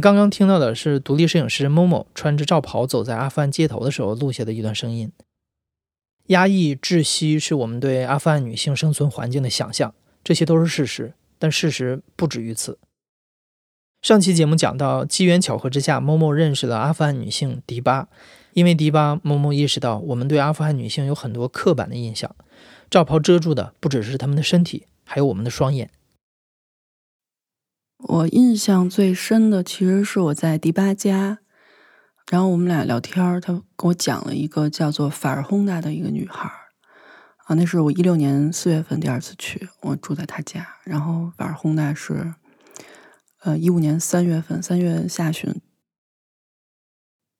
刚刚听到的是独立摄影师某某穿着罩袍走在阿富汗街头的时候录下的一段声音。压抑、窒息是我们对阿富汗女性生存环境的想象，这些都是事实，但事实不止于此。上期节目讲到，机缘巧合之下，某某认识了阿富汗女性迪巴。因为迪巴，某某意识到我们对阿富汗女性有很多刻板的印象，罩袍遮住的不只是她们的身体，还有我们的双眼。我印象最深的其实是我在迪巴家，然后我们俩聊天，他跟我讲了一个叫做法尔轰达的一个女孩啊，那是我一六年四月份第二次去，我住在他家，然后法尔轰达是呃一五年三月份三月下旬，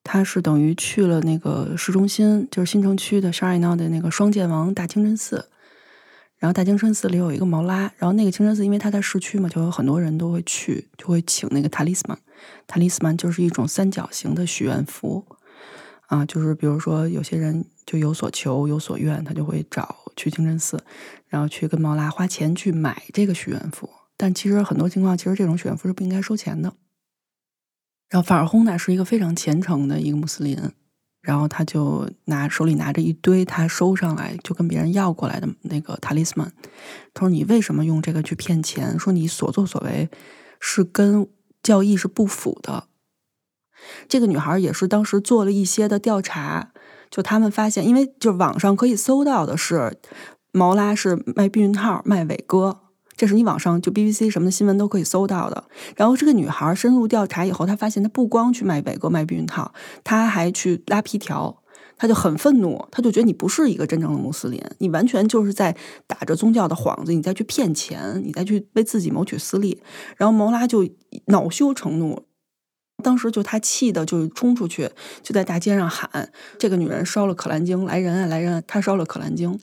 他是等于去了那个市中心，就是新城区的沙尔闹的那个双剑王大清真寺。然后大清真寺里有一个毛拉，然后那个清真寺因为它在市区嘛，就有很多人都会去，就会请那个塔利斯曼。塔利斯曼就是一种三角形的许愿符啊，就是比如说有些人就有所求、有所愿，他就会找去清真寺，然后去跟毛拉花钱去买这个许愿符。但其实很多情况，其实这种许愿符是不应该收钱的。然后法尔轰呢是一个非常虔诚的一个穆斯林。然后他就拿手里拿着一堆他收上来就跟别人要过来的那个塔利斯曼，他说：“你为什么用这个去骗钱？说你所作所为是跟教义是不符的。”这个女孩也是当时做了一些的调查，就他们发现，因为就网上可以搜到的是毛拉是卖避孕套、卖伟哥。这是你网上就 BBC 什么的新闻都可以搜到的。然后这个女孩深入调查以后，她发现她不光去卖伟哥、卖避孕套，她还去拉皮条。她就很愤怒，她就觉得你不是一个真正的穆斯林，你完全就是在打着宗教的幌子，你再去骗钱，你再去为自己谋取私利。然后毛拉就恼羞成怒，当时就他气的就冲出去，就在大街上喊：“这个女人烧了可兰经，来人啊，来人！啊！她烧了可兰经。”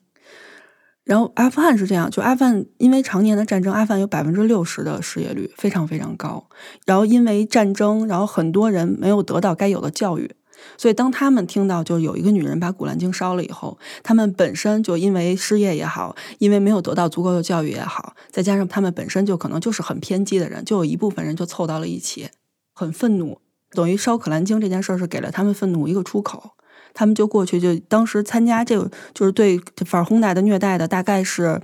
然后阿富汗是这样，就阿富汗因为常年的战争，阿富汗有百分之六十的失业率，非常非常高。然后因为战争，然后很多人没有得到该有的教育，所以当他们听到就有一个女人把古兰经烧了以后，他们本身就因为失业也好，因为没有得到足够的教育也好，再加上他们本身就可能就是很偏激的人，就有一部分人就凑到了一起，很愤怒，等于烧可兰经这件事儿是给了他们愤怒一个出口。他们就过去，就当时参加这个，就是对法尔轰炸的虐待的，大概是，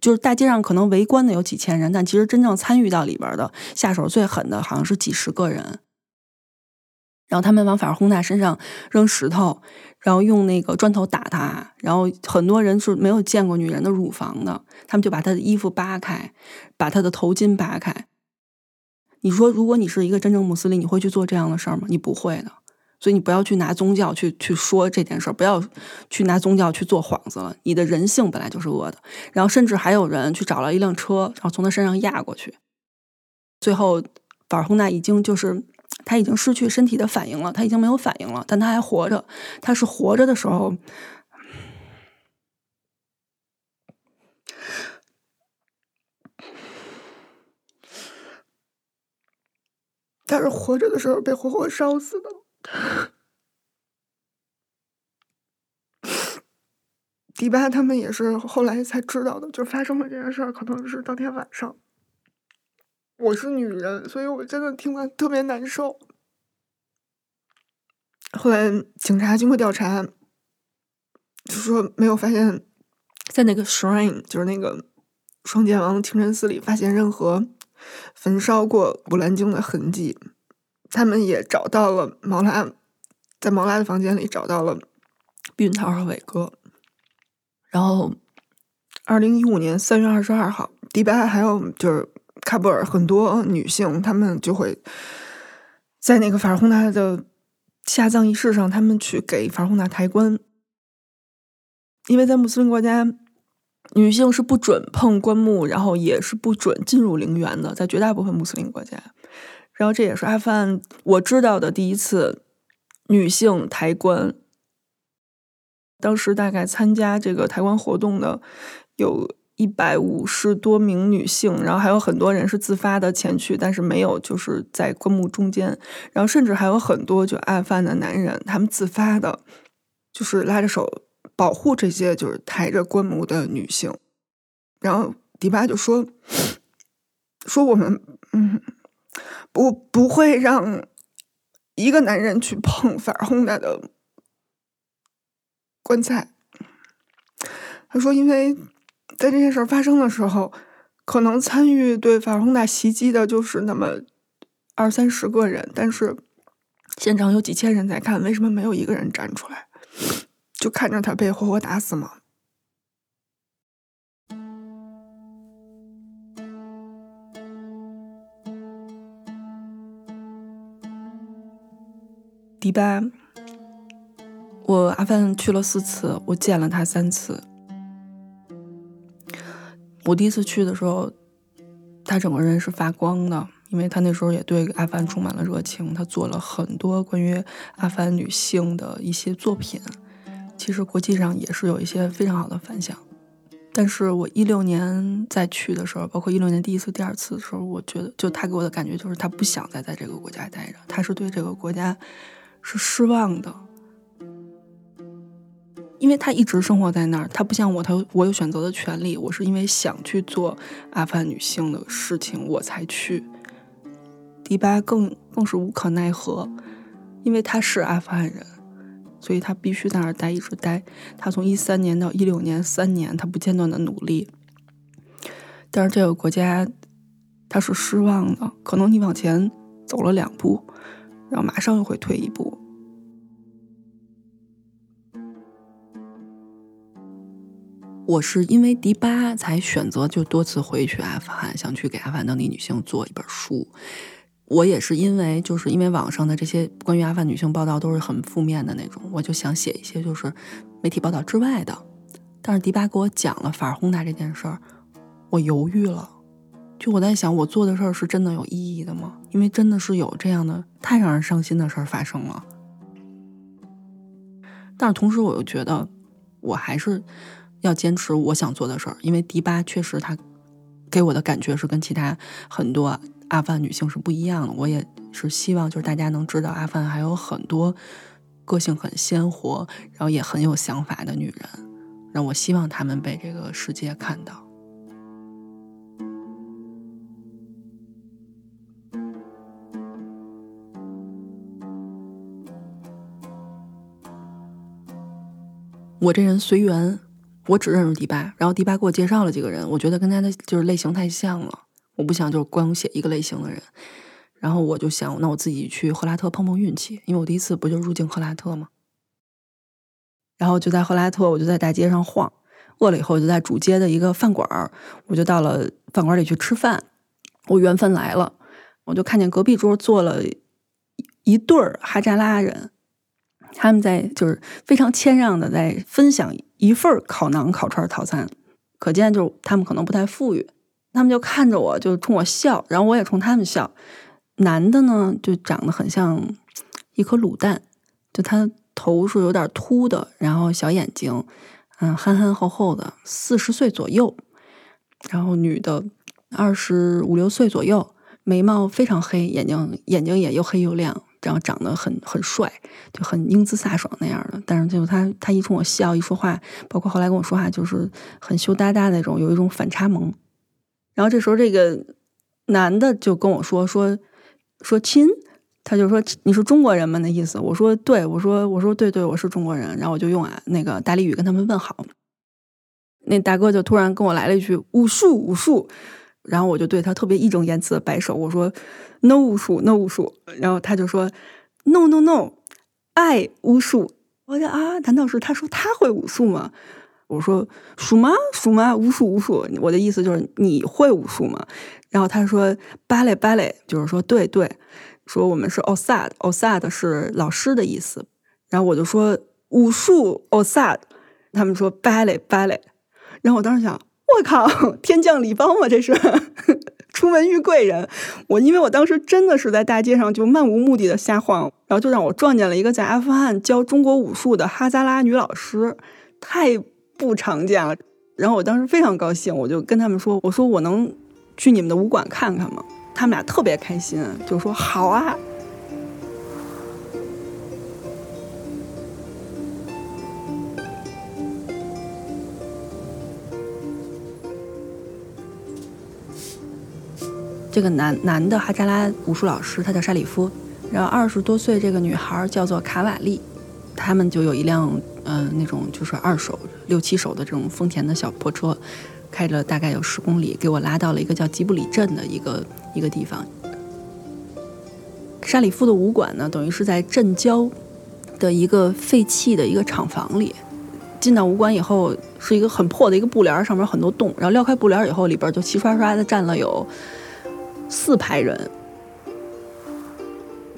就是大街上可能围观的有几千人，但其实真正参与到里边的，下手最狠的好像是几十个人。然后他们往法尔轰炸身上扔石头，然后用那个砖头打他，然后很多人是没有见过女人的乳房的，他们就把她的衣服扒开，把她的头巾扒开。你说，如果你是一个真正穆斯林，你会去做这样的事儿吗？你不会的。所以你不要去拿宗教去去说这件事儿，不要去拿宗教去做幌子了。你的人性本来就是恶的。然后甚至还有人去找了一辆车，然后从他身上压过去。最后，法尔洪纳已经就是他已经失去身体的反应了，他已经没有反应了，但他还活着。他是活着的时候，他是活着的时候被活活烧死的。迪巴他们也是后来才知道的，就发生了这件事儿，可能是当天晚上。我是女人，所以我真的听完特别难受。后来警察经过调查，就说没有发现，在那个 shrine，就是那个双剑王清真寺里，发现任何焚烧过《古兰经》的痕迹。他们也找到了毛拉，在毛拉的房间里找到了避孕套和伟哥。然后，二零一五年三月二十二号，迪拜还有就是喀布尔很多女性，她们就会在那个法尔洪纳的下葬仪式上，他们去给法尔洪纳抬棺，因为在穆斯林国家，女性是不准碰棺木，然后也是不准进入陵园的，在绝大部分穆斯林国家。然后这也是阿富汗我知道的第一次女性抬棺。当时大概参加这个抬棺活动的有一百五十多名女性，然后还有很多人是自发的前去，但是没有就是在棺木中间。然后甚至还有很多就案犯的男人，他们自发的，就是拉着手。保护这些就是抬着棺木的女性，然后迪巴就说：“说我们嗯，不不会让一个男人去碰法尔洪达的棺材。”他说：“因为在这件事发生的时候，可能参与对法尔洪达袭击的就是那么二三十个人，但是现场有几千人在看，为什么没有一个人站出来？”就看着他被活活打死吗？迪巴，我阿凡去了四次，我见了他三次。我第一次去的时候，他整个人是发光的，因为他那时候也对阿凡充满了热情，他做了很多关于阿凡女性的一些作品。其实国际上也是有一些非常好的反响，但是我一六年再去的时候，包括一六年第一次、第二次的时候，我觉得就他给我的感觉就是他不想再在这个国家待着，他是对这个国家是失望的，因为他一直生活在那儿，他不像我，他我有选择的权利，我是因为想去做阿富汗女性的事情我才去，迪巴更更是无可奈何，因为他是阿富汗人。所以他必须在那儿待，一直待。他从一三年到一六年三年，他不间断的努力。但是这个国家，他是失望的。可能你往前走了两步，然后马上又会退一步。我是因为迪巴才选择就多次回去阿富汗，想去给阿富汗当地女性做一本书。我也是因为，就是因为网上的这些关于阿富汗女性报道都是很负面的那种，我就想写一些就是媒体报道之外的。但是迪巴给我讲了法尔轰达这件事儿，我犹豫了。就我在想，我做的事儿是真的有意义的吗？因为真的是有这样的太让人伤心的事儿发生了。但是同时，我又觉得我还是要坚持我想做的事儿，因为迪巴确实他给我的感觉是跟其他很多。阿富汗女性是不一样的，我也是希望就是大家能知道，阿富汗还有很多个性很鲜活，然后也很有想法的女人，让我希望她们被这个世界看到。我这人随缘，我只认识迪巴，然后迪巴给我介绍了几个人，我觉得跟他的就是类型太像了。我不想就是光写一个类型的人，然后我就想，那我自己去赫拉特碰碰运气，因为我第一次不就入境赫拉特吗？然后就在赫拉特，我就在大街上晃，饿了以后我就在主街的一个饭馆儿，我就到了饭馆里去吃饭。我缘分来了，我就看见隔壁桌坐了一对儿哈扎拉人，他们在就是非常谦让的在分享一份烤馕烤串套餐，可见就他们可能不太富裕。他们就看着我，就冲我笑，然后我也冲他们笑。男的呢，就长得很像一颗卤蛋，就他头是有点秃的，然后小眼睛，嗯，憨憨厚厚的，四十岁左右。然后女的二十五六岁左右，眉毛非常黑，眼睛眼睛也又黑又亮，然后长得很很帅，就很英姿飒爽那样的。但是就他他一冲我笑，一说话，包括后来跟我说话，就是很羞答答那种，有一种反差萌。然后这时候，这个男的就跟我说说说亲，他就说你是中国人吗？那意思，我说对，我说我说对对，我是中国人。然后我就用啊那个大力语跟他们问好。那大哥就突然跟我来了一句武术武术，然后我就对他特别义正言辞的摆手，我说 no 武术 no 武术。然后他就说 no no no 爱武术。我说啊，难道是他说他会武术吗？我说数吗？数吗？武术，武术。我的意思就是你会武术吗？然后他说芭蕾，芭蕾，就是说对对，说我们是 osad，osad 是老师的意思。然后我就说武术 osad，他们说芭蕾，芭蕾。然后我当时想，我靠，天降礼包吗？这是出门遇贵人。我因为我当时真的是在大街上就漫无目的的瞎晃，然后就让我撞见了一个在阿富汗教中国武术的哈扎拉女老师，太不常见了。然后我当时非常高兴，我就跟他们说：“我说我能去你们的武馆看看吗？”他们俩特别开心，就说：“好啊。”这个男男的哈扎拉武术老师，他叫沙里夫，然后二十多岁这个女孩叫做卡瓦利，他们就有一辆嗯那种就是二手六七手的这种丰田的小破车，开了大概有十公里，给我拉到了一个叫吉布里镇的一个一个地方。沙里夫的武馆呢，等于是在镇郊的一个废弃的一个厂房里。进到武馆以后，是一个很破的一个布帘，上面很多洞，然后撩开布帘以后，里边就齐刷刷的站了有。四排人，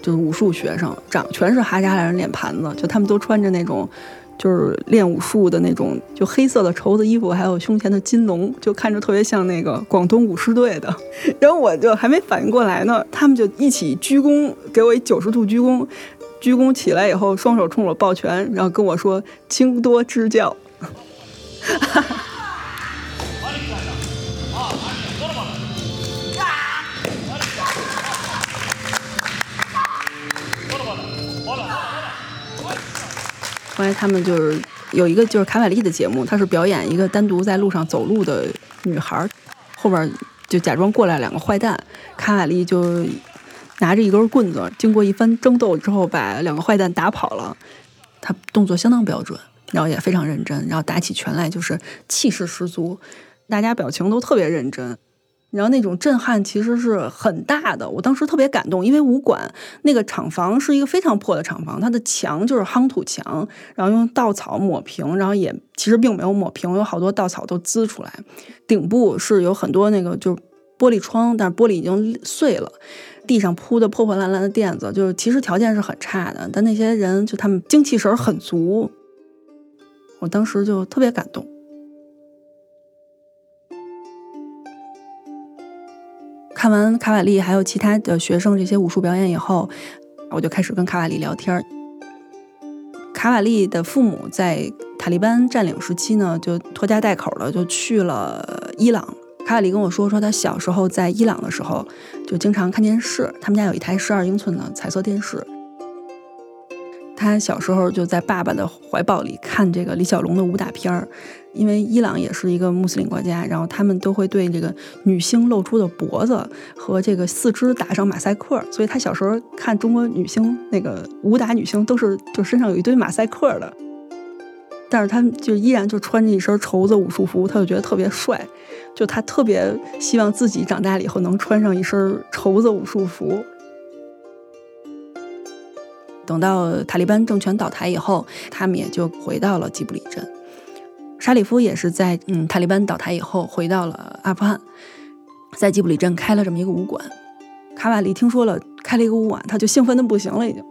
就是武术学生，长全是哈扎拉人脸盘子，就他们都穿着那种，就是练武术的那种，就黑色的绸子衣服，还有胸前的金龙，就看着特别像那个广东武狮队的。然后我就还没反应过来呢，他们就一起鞠躬，给我一九十度鞠躬，鞠躬起来以后，双手冲我抱拳，然后跟我说：“请多指教。” 后来他们就是有一个就是卡瓦利的节目，他是表演一个单独在路上走路的女孩，后边就假装过来两个坏蛋，卡瓦利就拿着一根棍子，经过一番争斗之后，把两个坏蛋打跑了。他动作相当标准，然后也非常认真，然后打起拳来就是气势十足，大家表情都特别认真。然后那种震撼其实是很大的，我当时特别感动，因为武馆那个厂房是一个非常破的厂房，它的墙就是夯土墙，然后用稻草抹平，然后也其实并没有抹平，有好多稻草都滋出来。顶部是有很多那个就是玻璃窗，但是玻璃已经碎了，地上铺的破破烂烂的垫子，就是其实条件是很差的，但那些人就他们精气神很足，我当时就特别感动。看完卡瓦利还有其他的学生这些武术表演以后，我就开始跟卡瓦利聊天。卡瓦利的父母在塔利班占领时期呢，就拖家带口的就去了伊朗。卡瓦利跟我说，说他小时候在伊朗的时候，就经常看电视，他们家有一台十二英寸的彩色电视。他小时候就在爸爸的怀抱里看这个李小龙的武打片儿，因为伊朗也是一个穆斯林国家，然后他们都会对这个女星露出的脖子和这个四肢打上马赛克，所以他小时候看中国女星那个武打女星都是就身上有一堆马赛克的，但是他就依然就穿着一身绸子武术服，他就觉得特别帅，就他特别希望自己长大了以后能穿上一身绸子武术服。等到塔利班政权倒台以后，他们也就回到了吉布里镇。沙里夫也是在嗯塔利班倒台以后回到了阿富汗，在吉布里镇开了这么一个武馆。卡瓦利听说了开了一个武馆，他就兴奋的不行了，已经。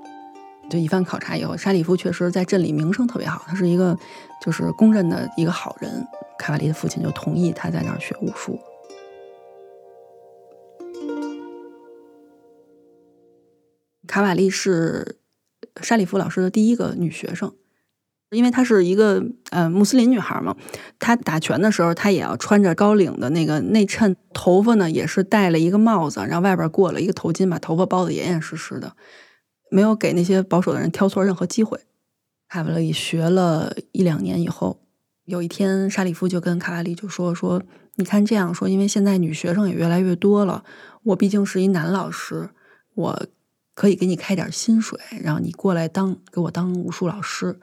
就一番考察以后，沙里夫确实在镇里名声特别好，他是一个就是公认的一个好人。卡瓦利的父亲就同意他在那儿学武术。卡瓦利是。沙里夫老师的第一个女学生，因为她是一个呃穆斯林女孩嘛，她打拳的时候，她也要穿着高领的那个内衬，头发呢也是戴了一个帽子，然后外边过了一个头巾，把头发包的严严实实的，没有给那些保守的人挑错任何机会。卡瓦里学了一两年以后，有一天沙里夫就跟卡瓦利就说说，你看这样说，因为现在女学生也越来越多了，我毕竟是一男老师，我。可以给你开点薪水，然后你过来当给我当武术老师。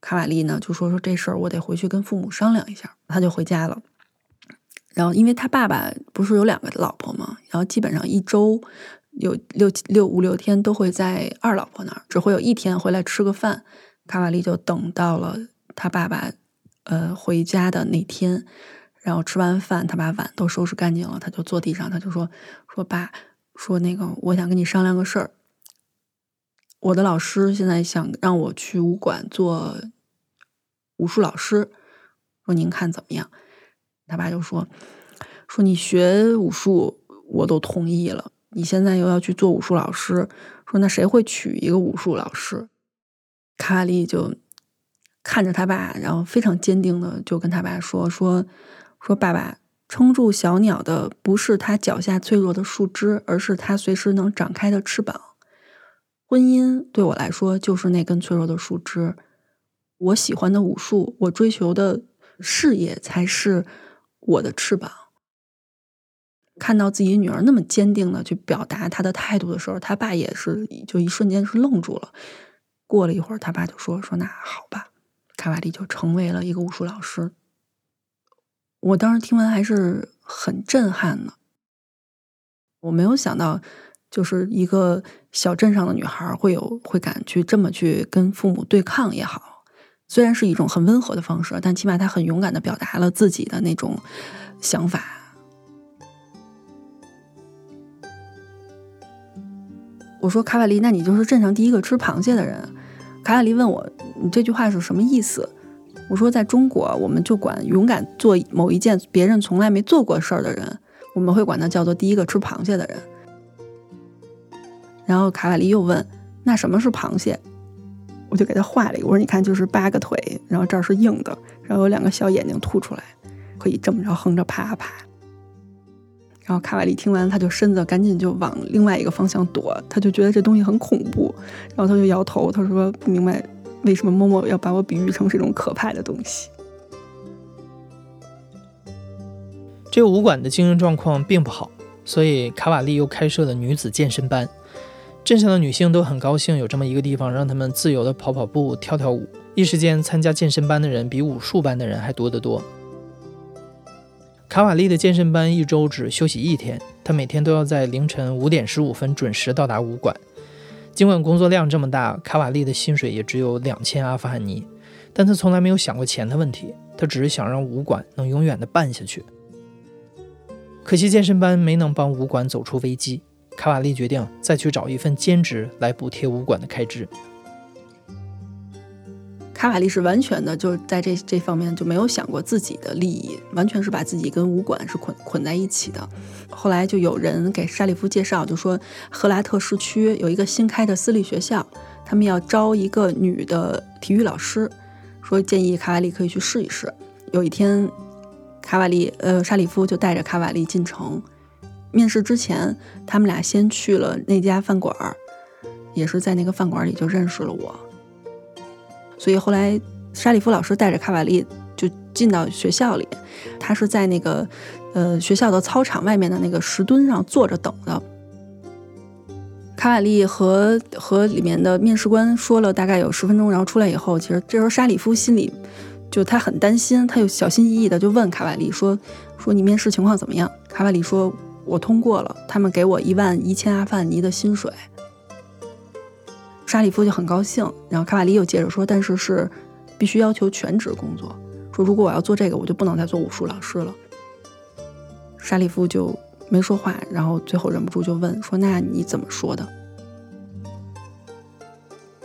卡瓦利呢就说说这事儿，我得回去跟父母商量一下。他就回家了。然后因为他爸爸不是有两个老婆吗？然后基本上一周有六七六五六天都会在二老婆那儿，只会有一天回来吃个饭。卡瓦利就等到了他爸爸呃回家的那天，然后吃完饭，他把碗都收拾干净了，他就坐地上，他就说说爸，说那个我想跟你商量个事儿。我的老师现在想让我去武馆做武术老师，说您看怎么样？他爸就说：“说你学武术我都同意了，你现在又要去做武术老师，说那谁会娶一个武术老师？”卡瓦利就看着他爸，然后非常坚定的就跟他爸说：“说说爸爸，撑住小鸟的不是它脚下脆弱的树枝，而是它随时能展开的翅膀。婚姻对我来说就是那根脆弱的树枝。我喜欢的武术，我追求的事业才是我的翅膀。”看到自己女儿那么坚定的去表达她的态度的时候，他爸也是就一瞬间是愣住了。过了一会儿，他爸就说：“说那好吧，卡瓦利就成为了一个武术老师。”我当时听完还是很震撼的。我没有想到，就是一个小镇上的女孩会有会敢去这么去跟父母对抗也好，虽然是一种很温和的方式，但起码她很勇敢的表达了自己的那种想法。我说：“卡瓦利，那你就是镇上第一个吃螃蟹的人。”卡瓦利问我：“你这句话是什么意思？”我说：“在中国，我们就管勇敢做某一件别人从来没做过事儿的人，我们会管他叫做第一个吃螃蟹的人。”然后卡瓦利又问：“那什么是螃蟹？”我就给他画了一个，我说：“你看，就是八个腿，然后这儿是硬的，然后有两个小眼睛凸出来，可以这么着横着爬爬。”然后卡瓦利听完，他就身子赶紧就往另外一个方向躲，他就觉得这东西很恐怖，然后他就摇头，他说不明白为什么默默要把我比喻成这种可怕的东西。这个武馆的经营状况并不好，所以卡瓦利又开设了女子健身班，镇上的女性都很高兴有这么一个地方，让她们自由的跑跑步、跳跳舞，一时间参加健身班的人比武术班的人还多得多。卡瓦利的健身班一周只休息一天，他每天都要在凌晨五点十五分准时到达武馆。尽管工作量这么大，卡瓦利的薪水也只有两千阿富汗尼，但他从来没有想过钱的问题，他只是想让武馆能永远的办下去。可惜健身班没能帮武馆走出危机，卡瓦利决定再去找一份兼职来补贴武馆的开支。卡瓦利是完全的，就在这这方面就没有想过自己的利益，完全是把自己跟武馆是捆捆在一起的。后来就有人给沙利夫介绍，就说赫拉特市区有一个新开的私立学校，他们要招一个女的体育老师，说建议卡瓦利可以去试一试。有一天，卡瓦利呃沙利夫就带着卡瓦利进城，面试之前，他们俩先去了那家饭馆儿，也是在那个饭馆里就认识了我。所以后来，沙利夫老师带着卡瓦利就进到学校里，他是在那个呃学校的操场外面的那个石墩上坐着等的。卡瓦利和和里面的面试官说了大概有十分钟，然后出来以后，其实这时候沙里夫心里就他很担心，他又小心翼翼的就问卡瓦利说：“说你面试情况怎么样？”卡瓦利说：“我通过了，他们给我一万一千阿范尼的薪水。”沙利夫就很高兴，然后卡瓦利又接着说：“但是是必须要求全职工作，说如果我要做这个，我就不能再做武术老师了。”沙利夫就没说话，然后最后忍不住就问说：“那你怎么说的？”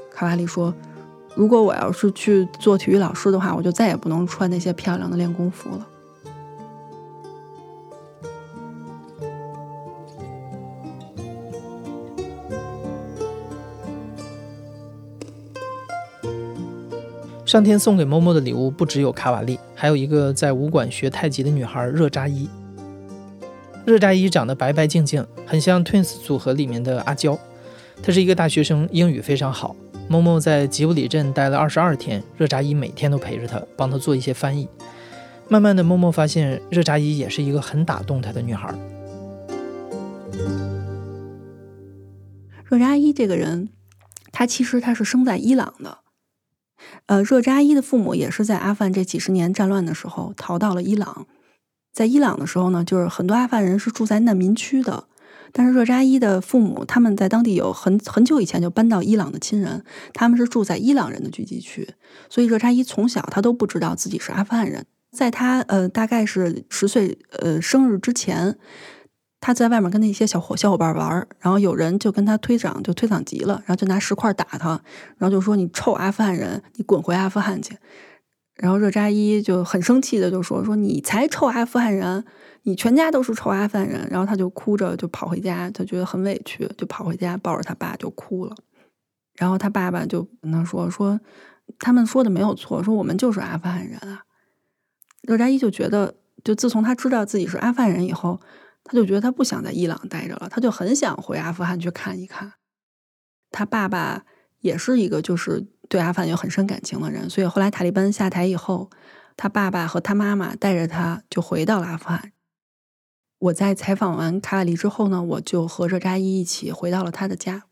卡瓦利说：“如果我要是去做体育老师的话，我就再也不能穿那些漂亮的练功服了。”上天送给默默的礼物不只有卡瓦利，还有一个在武馆学太极的女孩热扎伊。热扎伊长得白白净净，很像 Twins 组合里面的阿娇。她是一个大学生，英语非常好。默默在吉布里镇待了二十二天，热扎伊每天都陪着她，帮她做一些翻译。慢慢的，默默发现热扎伊也是一个很打动她的女孩。热扎伊这个人，她其实她是生在伊朗的。呃，热扎伊的父母也是在阿富汗这几十年战乱的时候逃到了伊朗。在伊朗的时候呢，就是很多阿富汗人是住在难民区的。但是热扎伊的父母他们在当地有很很久以前就搬到伊朗的亲人，他们是住在伊朗人的聚集区，所以热扎伊从小他都不知道自己是阿富汗人。在他呃大概是十岁呃生日之前。他在外面跟那些小伙小伙伴玩，然后有人就跟他推搡，就推搡急了，然后就拿石块打他，然后就说：“你臭阿富汗人，你滚回阿富汗去。”然后热扎伊就很生气的就说：“说你才臭阿富汗人，你全家都是臭阿富汗人。”然后他就哭着就跑回家，他觉得很委屈，就跑回家抱着他爸就哭了。然后他爸爸就跟他说：“说他们说的没有错，说我们就是阿富汗人啊。”热扎伊就觉得，就自从他知道自己是阿富汗人以后，他就觉得他不想在伊朗待着了，他就很想回阿富汗去看一看。他爸爸也是一个就是对阿富汗有很深感情的人，所以后来塔利班下台以后，他爸爸和他妈妈带着他就回到了阿富汗。我在采访完卡瓦利之后呢，我就和热扎伊一起回到了他的家。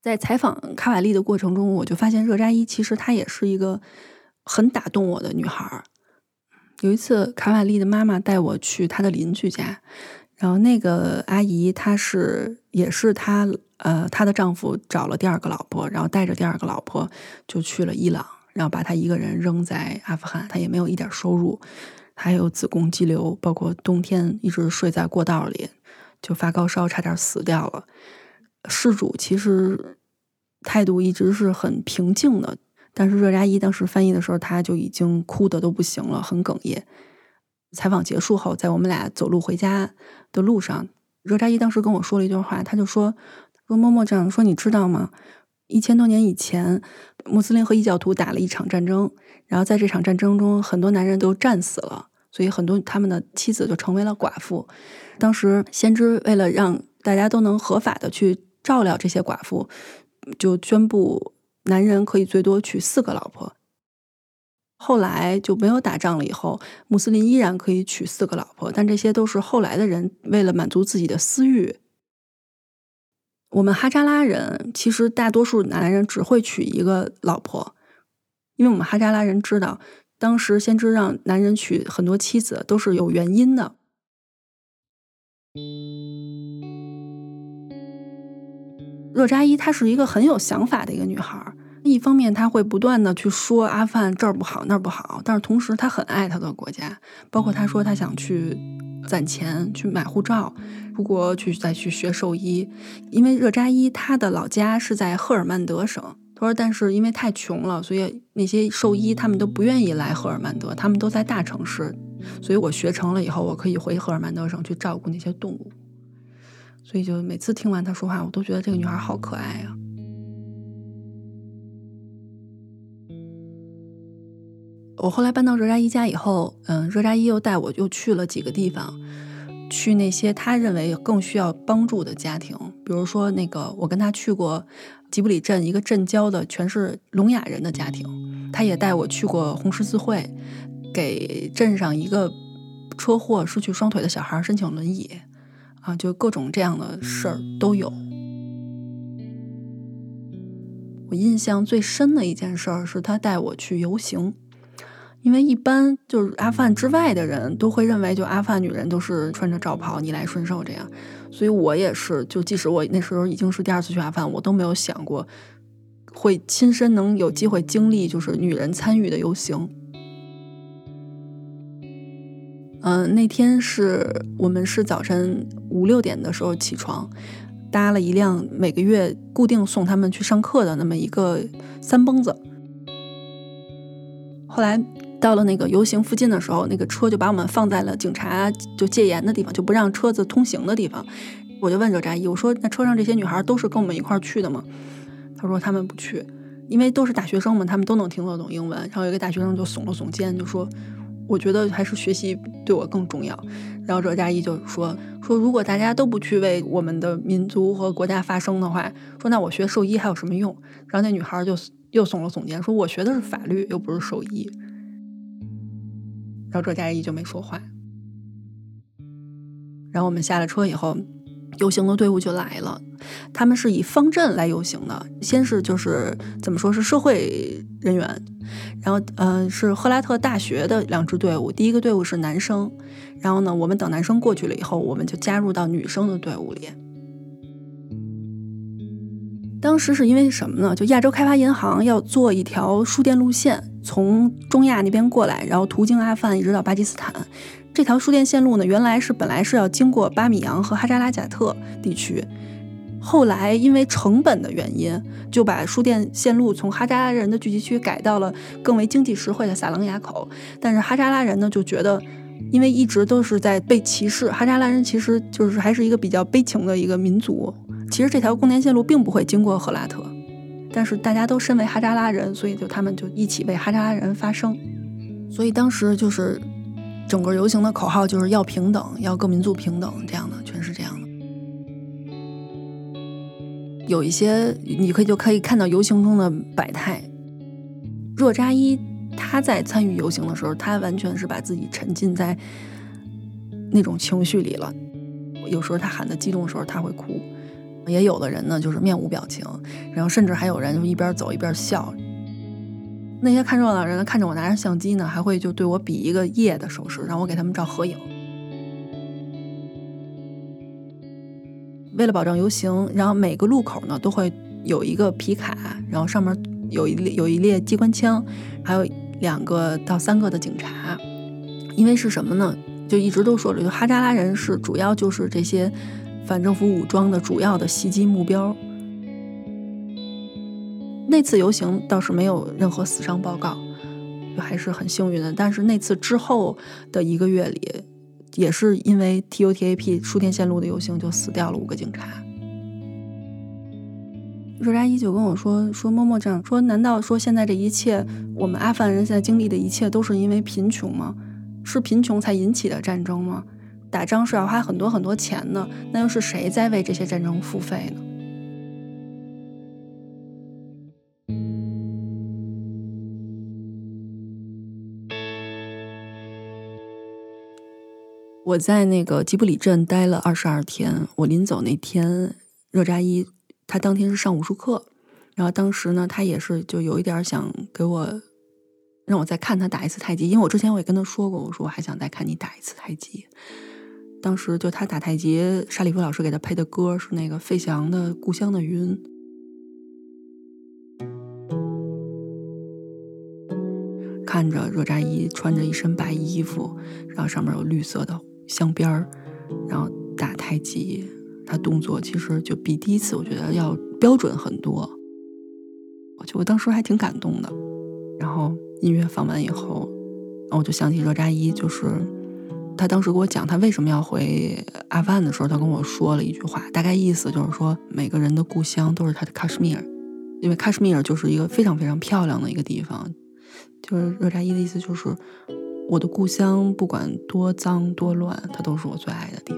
在采访卡瓦利的过程中，我就发现热扎伊其实她也是一个很打动我的女孩。有一次，卡瓦利的妈妈带我去她的邻居家，然后那个阿姨她是也是她呃她的丈夫找了第二个老婆，然后带着第二个老婆就去了伊朗，然后把她一个人扔在阿富汗，她也没有一点收入，还有子宫肌瘤，包括冬天一直睡在过道里，就发高烧，差点死掉了。事主其实。态度一直是很平静的，但是热扎伊当时翻译的时候，他就已经哭的都不行了，很哽咽。采访结束后，在我们俩走路回家的路上，热扎伊当时跟我说了一段话，他就说：“说默默这样说，你知道吗？一千多年以前，穆斯林和异教徒打了一场战争，然后在这场战争中，很多男人都战死了，所以很多他们的妻子就成为了寡妇。当时先知为了让大家都能合法的去照料这些寡妇。”就宣布，男人可以最多娶四个老婆。后来就没有打仗了，以后穆斯林依然可以娶四个老婆，但这些都是后来的人为了满足自己的私欲。我们哈扎拉人其实大多数男人只会娶一个老婆，因为我们哈扎拉人知道，当时先知让男人娶很多妻子都是有原因的。热扎伊她是一个很有想法的一个女孩，一方面他会不断的去说阿富汗这儿不好那儿不好，但是同时他很爱他的国家，包括他说他想去攒钱去买护照，出国去再去学兽医，因为热扎伊他的老家是在赫尔曼德省，他说但是因为太穷了，所以那些兽医他们都不愿意来赫尔曼德，他们都在大城市，所以我学成了以后，我可以回赫尔曼德省去照顾那些动物。所以，就每次听完他说话，我都觉得这个女孩好可爱呀。我后来搬到热扎伊家以后，嗯，热扎伊又带我又去了几个地方，去那些他认为更需要帮助的家庭，比如说那个我跟他去过吉布里镇一个镇郊的全是聋哑人的家庭，他也带我去过红十字会，给镇上一个车祸失去双腿的小孩申请轮椅。啊，就各种这样的事儿都有。我印象最深的一件事儿是他带我去游行，因为一般就是阿富汗之外的人都会认为，就阿富汗女人都是穿着罩袍、逆来顺受这样，所以我也是，就即使我那时候已经是第二次去阿富汗，我都没有想过会亲身能有机会经历就是女人参与的游行。嗯，那天是我们是早晨五六点的时候起床，搭了一辆每个月固定送他们去上课的那么一个三蹦子。后来到了那个游行附近的时候，那个车就把我们放在了警察就戒严的地方，就不让车子通行的地方。我就问热扎伊，我说：“那车上这些女孩都是跟我们一块儿去的吗？”他说：“他们不去，因为都是大学生嘛，他们都能听得懂英文。”然后有一个大学生就耸了耸肩，就说。我觉得还是学习对我更重要。然后热扎伊就说说，如果大家都不去为我们的民族和国家发声的话，说那我学兽医还有什么用？然后那女孩就又耸了耸肩，说我学的是法律，又不是兽医。然后热扎伊就没说话。然后我们下了车以后。游行的队伍就来了，他们是以方阵来游行的。先是就是怎么说是社会人员，然后嗯是赫拉特大学的两支队伍。第一个队伍是男生，然后呢我们等男生过去了以后，我们就加入到女生的队伍里。当时是因为什么呢？就亚洲开发银行要做一条输电路线，从中亚那边过来，然后途经阿富汗一直到巴基斯坦。这条输电线路呢，原来是本来是要经过巴米扬和哈扎拉贾特地区，后来因为成本的原因，就把输电线路从哈扎拉人的聚集区改到了更为经济实惠的萨楞雅口。但是哈扎拉人呢，就觉得，因为一直都是在被歧视，哈扎拉人其实就是还是一个比较悲情的一个民族。其实这条供电线路并不会经过赫拉特，但是大家都身为哈扎拉人，所以就他们就一起为哈扎拉人发声。所以当时就是整个游行的口号就是要平等，要各民族平等，这样的全是这样的。有一些你可以就可以看到游行中的百态。若扎伊他在参与游行的时候，他完全是把自己沉浸在那种情绪里了。有时候他喊的激动的时候，他会哭；也有的人呢，就是面无表情，然后甚至还有人就一边走一边笑。那些看热闹的人看着我拿着相机呢，还会就对我比一个耶的手势，让我给他们照合影。为了保证游行，然后每个路口呢都会有一个皮卡，然后上面有一列有一列机关枪，还有两个到三个的警察。因为是什么呢？就一直都说着，就哈扎拉人是主要就是这些反政府武装的主要的袭击目标。那次游行倒是没有任何死伤报告，就还是很幸运的。但是那次之后的一个月里。也是因为 TUTAP 书店线路的游行，就死掉了五个警察。热扎伊就跟我说：“说默默这样说，难道说现在这一切，我们阿富汗人现在经历的一切，都是因为贫穷吗？是贫穷才引起的战争吗？打仗是要花很多很多钱的，那又是谁在为这些战争付费呢？”我在那个吉布里镇待了二十二天。我临走那天，热扎伊他当天是上武术课，然后当时呢，他也是就有一点想给我让我再看他打一次太极，因为我之前我也跟他说过，我说我还想再看你打一次太极。当时就他打太极，沙里夫老师给他配的歌是那个费翔的《故乡的云》，看着热扎伊穿着一身白衣服，然后上面有绿色的。镶边儿，然后打太极，他动作其实就比第一次我觉得要标准很多，我就我当时还挺感动的。然后音乐放完以后，我就想起热扎伊，就是他当时给我讲他为什么要回阿富汗的时候，他跟我说了一句话，大概意思就是说每个人的故乡都是他的喀什米尔，因为喀什米尔就是一个非常非常漂亮的一个地方，就是热扎伊的意思就是。我的故乡不管多脏多乱，它都是我最爱的地方。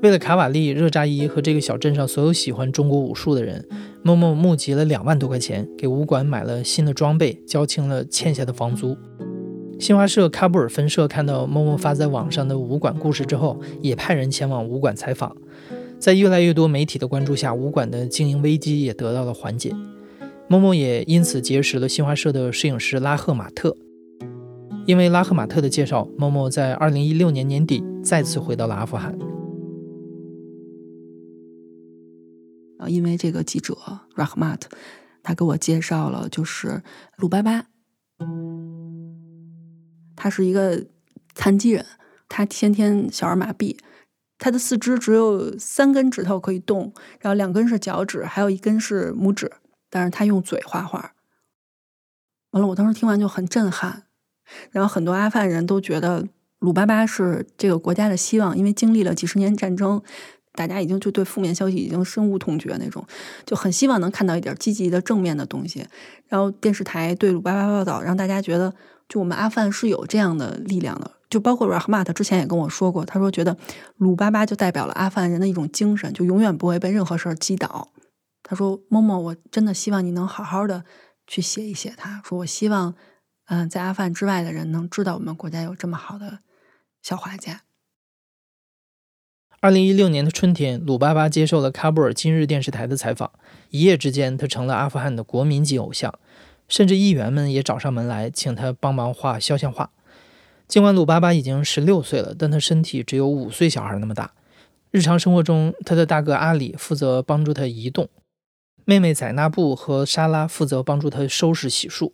为了卡瓦利、热扎伊和这个小镇上所有喜欢中国武术的人，默默募集了两万多块钱，给武馆买了新的装备，交清了欠下的房租。新华社喀布尔分社看到默默发在网上的武馆故事之后，也派人前往武馆采访。在越来越多媒体的关注下，武馆的经营危机也得到了缓解。默默也因此结识了新华社的摄影师拉赫马特。因为拉赫马特的介绍，默默在2016年年底再次回到了阿富汗。因为这个记者 Rahmat，他给我介绍了，就是鲁巴巴，他是一个残疾人，他先天小儿麻痹。他的四肢只有三根指头可以动，然后两根是脚趾，还有一根是拇指。但是他用嘴画画。完了，我当时听完就很震撼。然后很多阿富汗人都觉得鲁巴巴是这个国家的希望，因为经历了几十年战争，大家已经就对负面消息已经深恶痛绝那种，就很希望能看到一点积极的正面的东西。然后电视台对鲁巴巴报道，让大家觉得就我们阿富汗是有这样的力量的。就包括 Rahmat 之前也跟我说过，他说觉得鲁巴巴就代表了阿富汗人的一种精神，就永远不会被任何事儿击倒。他说：“默默，我真的希望你能好好的去写一写。”他说：“我希望，嗯，在阿富汗之外的人能知道我们国家有这么好的小画家。”二零一六年的春天，鲁巴巴接受了喀布尔今日电视台的采访，一夜之间，他成了阿富汗的国民级偶像，甚至议员们也找上门来请他帮忙画肖像画。尽管鲁巴巴已经十六岁了，但他身体只有五岁小孩那么大。日常生活中，他的大哥阿里负责帮助他移动，妹妹宰纳布和莎拉负责帮助他收拾洗漱。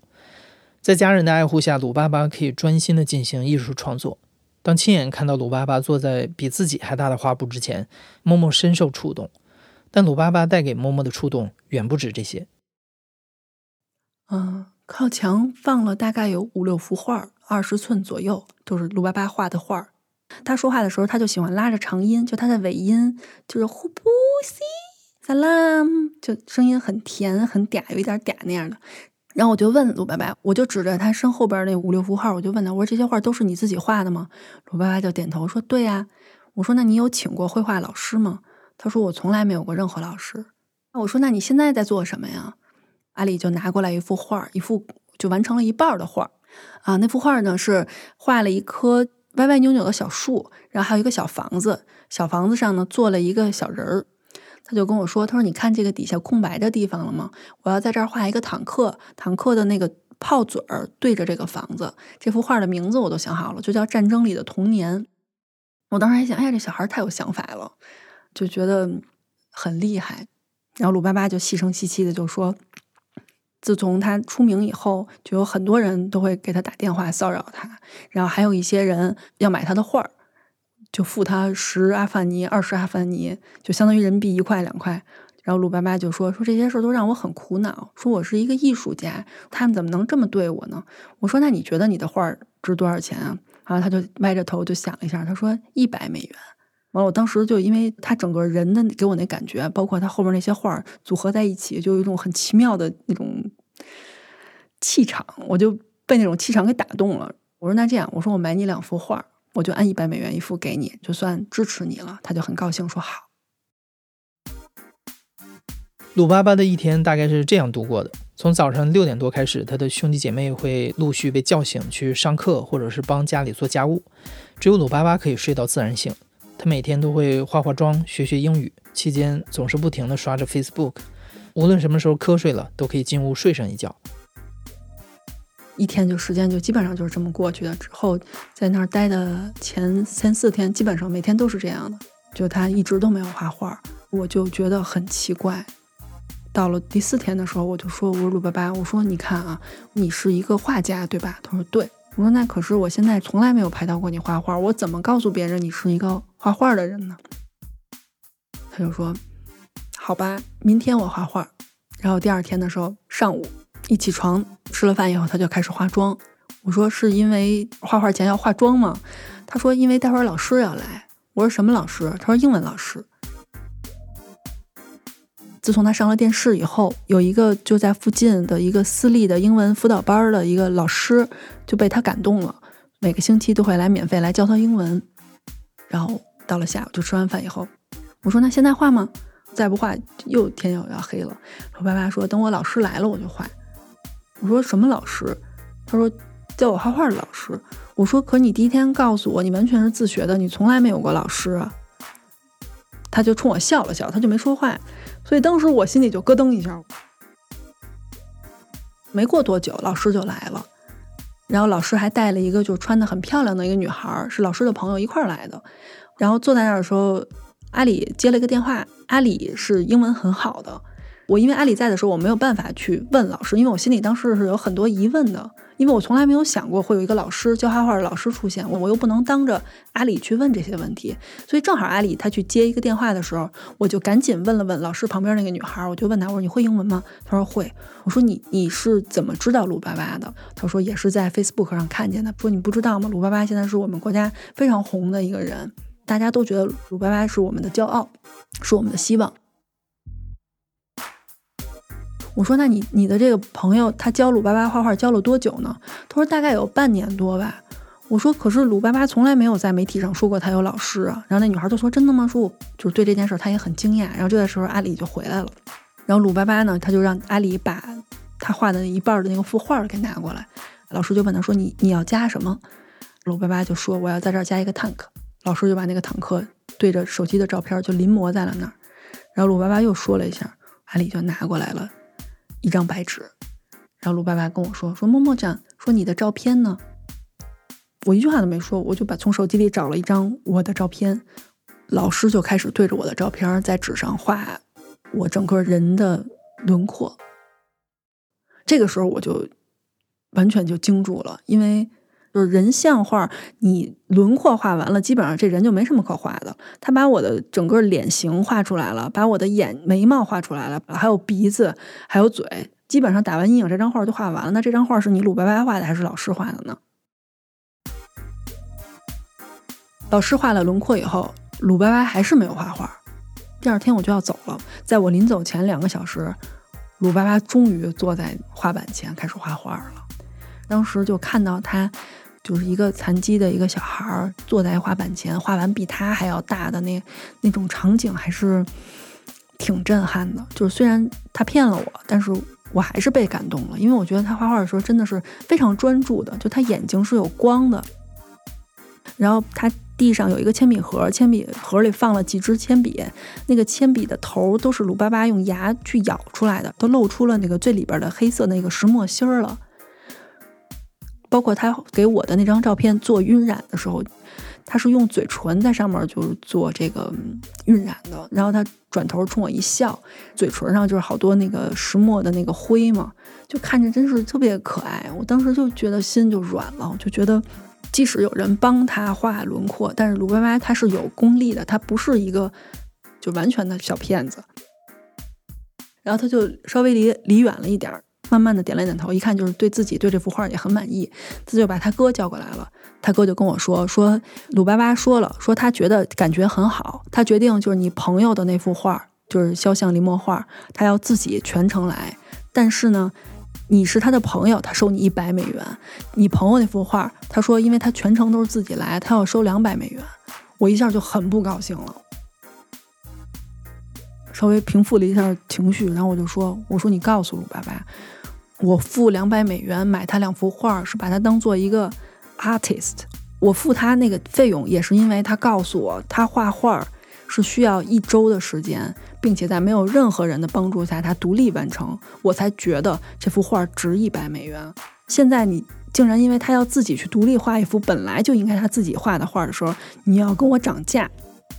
在家人的爱护下，鲁巴巴可以专心的进行艺术创作。当亲眼看到鲁巴巴坐在比自己还大的画布之前，默默深受触动。但鲁巴巴带给默默的触动远不止这些。嗯，靠墙放了大概有五六幅画，二十寸左右，都是鲁巴巴画的画。他说话的时候，他就喜欢拉着长音，就他的尾音就是呼布西萨拉，就声音很甜很嗲，有一点嗲那样的。然后我就问鲁白白，我就指着他身后边那五六幅画，我就问他，我说这些画都是你自己画的吗？鲁白白就点头说对呀。我说那你有请过绘画老师吗？他说我从来没有过任何老师。那我说那你现在在做什么呀？阿里就拿过来一幅画，一幅就完成了一半的画啊。那幅画呢是画了一棵歪歪扭扭的小树，然后还有一个小房子，小房子上呢坐了一个小人儿。他就跟我说：“他说你看这个底下空白的地方了吗？我要在这儿画一个坦克，坦克的那个炮嘴儿对着这个房子。这幅画的名字我都想好了，就叫《战争里的童年》。我当时还想，哎呀，这小孩太有想法了，就觉得很厉害。然后鲁巴巴就细声细气的就说。”自从他出名以后，就有很多人都会给他打电话骚扰他，然后还有一些人要买他的画儿，就付他十阿凡尼、二十阿凡尼，就相当于人民币一块两块。然后鲁巴巴就说：“说这些事儿都让我很苦恼，说我是一个艺术家，他们怎么能这么对我呢？”我说：“那你觉得你的画值多少钱啊？”然后他就歪着头就想了一下，他说：“一百美元。”完了，我当时就因为他整个人的给我那感觉，包括他后边那些画组合在一起，就有一种很奇妙的那种气场，我就被那种气场给打动了。我说那这样，我说我买你两幅画，我就按一百美元一副给你，就算支持你了。他就很高兴说好。鲁巴巴的一天大概是这样度过的：从早上六点多开始，他的兄弟姐妹会陆续被叫醒去上课，或者是帮家里做家务，只有鲁巴巴可以睡到自然醒。他每天都会化化妆、学学英语，期间总是不停地刷着 Facebook。无论什么时候瞌睡了，都可以进屋睡上一觉。一天就时间就基本上就是这么过去的。之后在那儿待的前三四天，基本上每天都是这样的。就他一直都没有画画，我就觉得很奇怪。到了第四天的时候，我就说：“我说鲁爸爸，我说你看啊，你是一个画家对吧？”他说：“对。”我说那可是我现在从来没有拍到过你画画，我怎么告诉别人你是一个画画的人呢？他就说：“好吧，明天我画画。”然后第二天的时候上午一起床吃了饭以后，他就开始化妆。我说：“是因为画画前要化妆吗？”他说：“因为待会儿老师要来。”我说：“什么老师？”他说：“英文老师。”自从他上了电视以后，有一个就在附近的一个私立的英文辅导班的一个老师就被他感动了，每个星期都会来免费来教他英文。然后到了下午就吃完饭以后，我说：“那现在画吗？再不画又天又要黑了。”我爸爸说：“等我老师来了我就画。”我说：“什么老师？”他说：“教我画画的老师。”我说：“可你第一天告诉我你完全是自学的，你从来没有过老师啊。”他就冲我笑了笑，他就没说话。所以当时我心里就咯噔一下，没过多久，老师就来了，然后老师还带了一个就穿的很漂亮的一个女孩，是老师的朋友一块儿来的。然后坐在那儿的时候，阿里接了一个电话，阿里是英文很好的。我因为阿里在的时候，我没有办法去问老师，因为我心里当时是有很多疑问的。因为我从来没有想过会有一个老师教画画的老师出现，我又不能当着阿里去问这些问题，所以正好阿里他去接一个电话的时候，我就赶紧问了问老师旁边那个女孩，我就问她，我说你会英文吗？她说会。我说你你是怎么知道鲁巴巴的？她说也是在 Facebook 上看见的。说你不知道吗？鲁巴巴现在是我们国家非常红的一个人，大家都觉得鲁巴巴是我们的骄傲，是我们的希望。我说：“那你你的这个朋友他教鲁巴巴画画教了多久呢？”他说：“大概有半年多吧。”我说：“可是鲁巴巴从来没有在媒体上说过他有老师啊。”然后那女孩就说：“真的吗？”说：“我就是对这件事他也很惊讶。”然后这个时候阿里就回来了，然后鲁巴巴呢他就让阿里把他画的一半的那个幅画给拿过来。老师就问他说：“你你要加什么？”鲁巴巴就说：“我要在这儿加一个坦克。”老师就把那个坦克对着手机的照片就临摹在了那儿。然后鲁巴巴又说了一下，阿里就拿过来了。一张白纸，然后鲁爸爸跟我说：“说默默讲，说你的照片呢？”我一句话都没说，我就把从手机里找了一张我的照片，老师就开始对着我的照片在纸上画我整个人的轮廓。这个时候我就完全就惊住了，因为就是人像画，你轮廓画完了，基本上这人就没什么可画的。他把我的整个脸型画出来了，把我的眼眉毛画出来了，还有鼻子，还有嘴，基本上打完阴影，这张画就画完了。那这张画是你鲁白白画的还是老师画的呢？老师画了轮廓以后，鲁白白还是没有画画。第二天我就要走了，在我临走前两个小时，鲁白白终于坐在画板前开始画画了。当时就看到他，就是一个残疾的一个小孩儿坐在画板前画完比他还要大的那那种场景，还是挺震撼的。就是虽然他骗了我，但是我还是被感动了，因为我觉得他画画的时候真的是非常专注的，就他眼睛是有光的。然后他地上有一个铅笔盒，铅笔盒里放了几支铅笔，那个铅笔的头都是鲁巴巴用牙去咬出来的，都露出了那个最里边的黑色那个石墨芯儿了。包括他给我的那张照片做晕染的时候，他是用嘴唇在上面就是做这个晕染的，然后他转头冲我一笑，嘴唇上就是好多那个石墨的那个灰嘛，就看着真是特别可爱。我当时就觉得心就软了，就觉得。即使有人帮他画轮廓，但是鲁歪歪他是有功力的，他不是一个就完全的小骗子。然后他就稍微离离远了一点儿，慢慢的点了点头，一看就是对自己对这幅画也很满意，他就把他哥叫过来了。他哥就跟我说说鲁巴巴说了，说他觉得感觉很好，他决定就是你朋友的那幅画，就是肖像临摹画，他要自己全程来，但是呢。你是他的朋友，他收你一百美元。你朋友那幅画，他说因为他全程都是自己来，他要收两百美元。我一下就很不高兴了，稍微平复了一下情绪，然后我就说：“我说你告诉鲁爸爸，我付两百美元买他两幅画，是把他当做一个 artist。我付他那个费用，也是因为他告诉我，他画画是需要一周的时间。”并且在没有任何人的帮助下，他独立完成，我才觉得这幅画值一百美元。现在你竟然因为他要自己去独立画一幅本来就应该他自己画的画的时候，你要跟我涨价。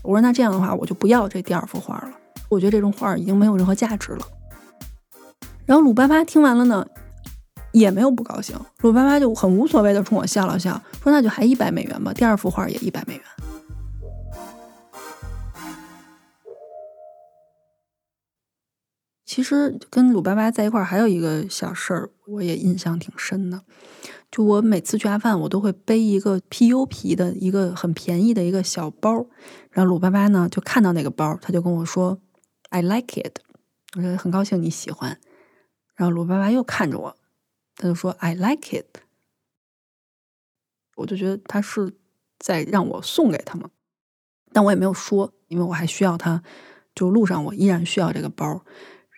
我说那这样的话，我就不要这第二幅画了。我觉得这种画已经没有任何价值了。然后鲁巴巴听完了呢，也没有不高兴。鲁巴巴就很无所谓的冲我笑了笑，说那就还一百美元吧，第二幅画也一百美元。其实跟鲁巴巴在一块儿还有一个小事儿，我也印象挺深的。就我每次去阿富汗，我都会背一个 PU 皮的一个很便宜的一个小包。然后鲁巴巴呢就看到那个包，他就跟我说：“I like it。”我说很高兴你喜欢。然后鲁巴巴又看着我，他就说：“I like it。”我就觉得他是在让我送给他嘛，但我也没有说，因为我还需要他。就路上我依然需要这个包。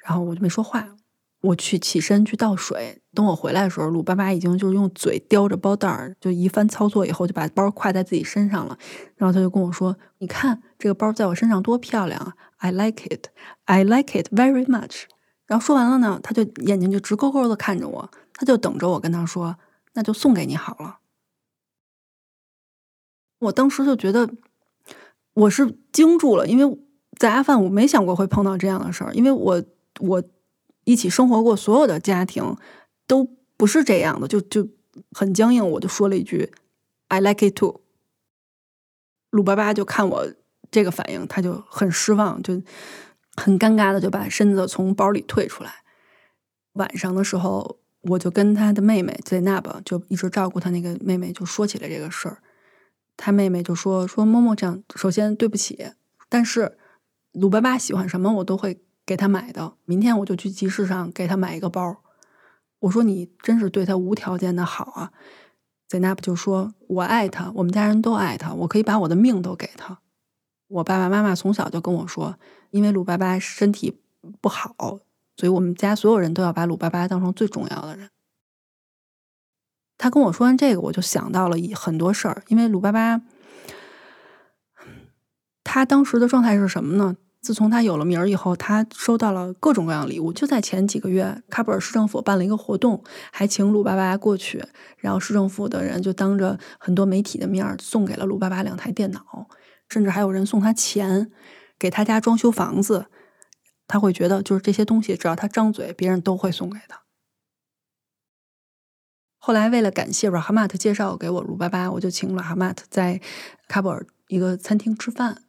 然后我就没说话，我去起身去倒水。等我回来的时候，鲁巴巴已经就是用嘴叼着包袋儿，就一番操作以后，就把包挎在自己身上了。然后他就跟我说：“你看这个包在我身上多漂亮啊！I like it, I like it very much。”然后说完了呢，他就眼睛就直勾勾的看着我，他就等着我跟他说：“那就送给你好了。”我当时就觉得我是惊住了，因为在阿富汗我没想过会碰到这样的事儿，因为我。我一起生活过所有的家庭都不是这样的，就就很僵硬。我就说了一句 “I like it too”。鲁巴巴就看我这个反应，他就很失望，就很尴尬的就把身子从包里退出来。晚上的时候，我就跟他的妹妹在那吧，就一直照顾他那个妹妹，就说起来这个事儿。他妹妹就说：“说默默这样，首先对不起，但是鲁巴巴喜欢什么，我都会。”给他买的，明天我就去集市上给他买一个包。我说你真是对他无条件的好啊。在那不就说我爱他，我们家人都爱他，我可以把我的命都给他。我爸爸妈妈从小就跟我说，因为鲁巴巴身体不好，所以我们家所有人都要把鲁巴巴当成最重要的人。他跟我说完这个，我就想到了很多事儿，因为鲁巴巴他当时的状态是什么呢？自从他有了名儿以后，他收到了各种各样的礼物。就在前几个月，喀布尔市政府办了一个活动，还请鲁巴巴过去，然后市政府的人就当着很多媒体的面送给了鲁巴巴两台电脑，甚至还有人送他钱，给他家装修房子。他会觉得，就是这些东西，只要他张嘴，别人都会送给他。后来为了感谢 Rahmat 介绍给我鲁巴巴，我就请 Rahmat 在喀布尔一个餐厅吃饭。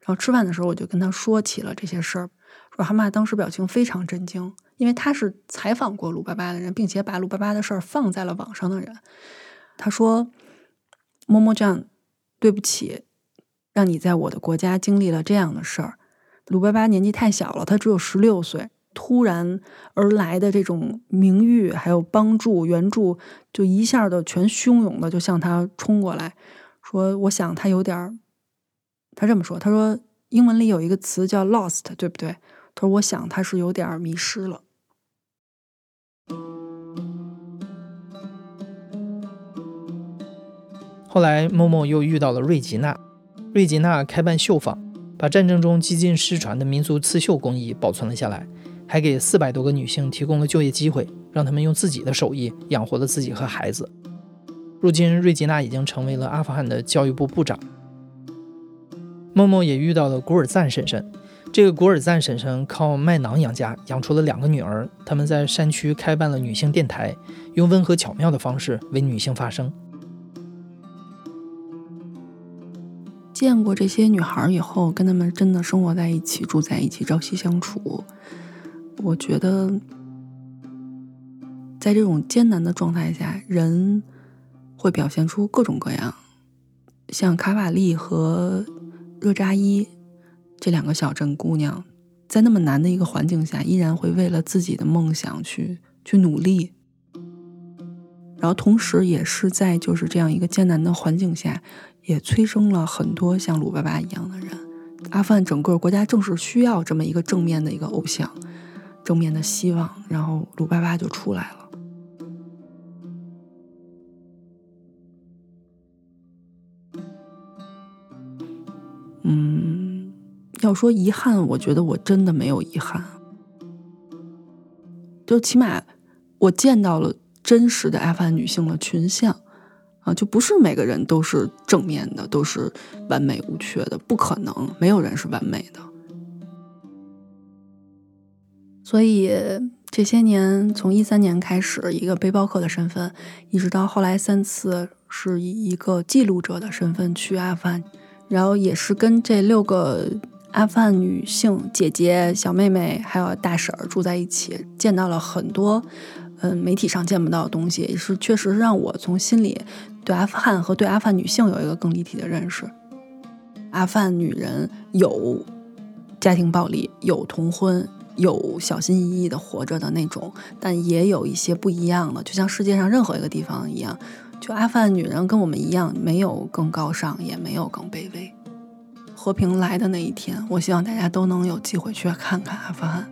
然后吃饭的时候，我就跟他说起了这些事儿。Rahmat 当时表情非常震惊，因为他是采访过鲁巴巴的人，并且把鲁巴巴的事儿放在了网上的人。他说：“摸摸酱，对不起，让你在我的国家经历了这样的事儿。鲁巴巴年纪太小了，他只有十六岁。”突然而来的这种名誉，还有帮助援助，就一下的全汹涌的就向他冲过来，说：“我想他有点儿，他这么说，他说英文里有一个词叫 lost，对不对？他说我想他是有点迷失了。”后来，某某又遇到了瑞吉娜，瑞吉娜开办绣坊，把战争中几近失传的民族刺绣工艺保存了下来。还给四百多个女性提供了就业机会，让他们用自己的手艺养活了自己和孩子。如今，瑞吉娜已经成为了阿富汗的教育部部长。默默也遇到了古尔赞婶婶，这个古尔赞婶婶靠卖馕养家，养出了两个女儿。他们在山区开办了女性电台，用温和巧妙的方式为女性发声。见过这些女孩以后，跟她们真的生活在一起，住在一起，朝夕相处。我觉得，在这种艰难的状态下，人会表现出各种各样。像卡瓦利和热扎伊这两个小镇姑娘，在那么难的一个环境下，依然会为了自己的梦想去去努力。然后，同时也是在就是这样一个艰难的环境下，也催生了很多像鲁巴巴一样的人。阿富汗整个国家正是需要这么一个正面的一个偶像。正面的希望，然后鲁巴巴就出来了。嗯，要说遗憾，我觉得我真的没有遗憾。就起码我见到了真实的阿富汗女性的群像啊，就不是每个人都是正面的，都是完美无缺的，不可能，没有人是完美的。所以这些年，从一三年开始，一个背包客的身份，一直到后来三次是以一个记录者的身份去阿富汗，然后也是跟这六个阿富汗女性姐姐、小妹妹还有大婶儿住在一起，见到了很多嗯媒体上见不到的东西，也是确实让我从心里对阿富汗和对阿富汗女性有一个更立体的认识。阿富汗女人有家庭暴力，有童婚。有小心翼翼的活着的那种，但也有一些不一样的，就像世界上任何一个地方一样。就阿富汗女人跟我们一样，没有更高尚，也没有更卑微。和平来的那一天，我希望大家都能有机会去看看阿富汗。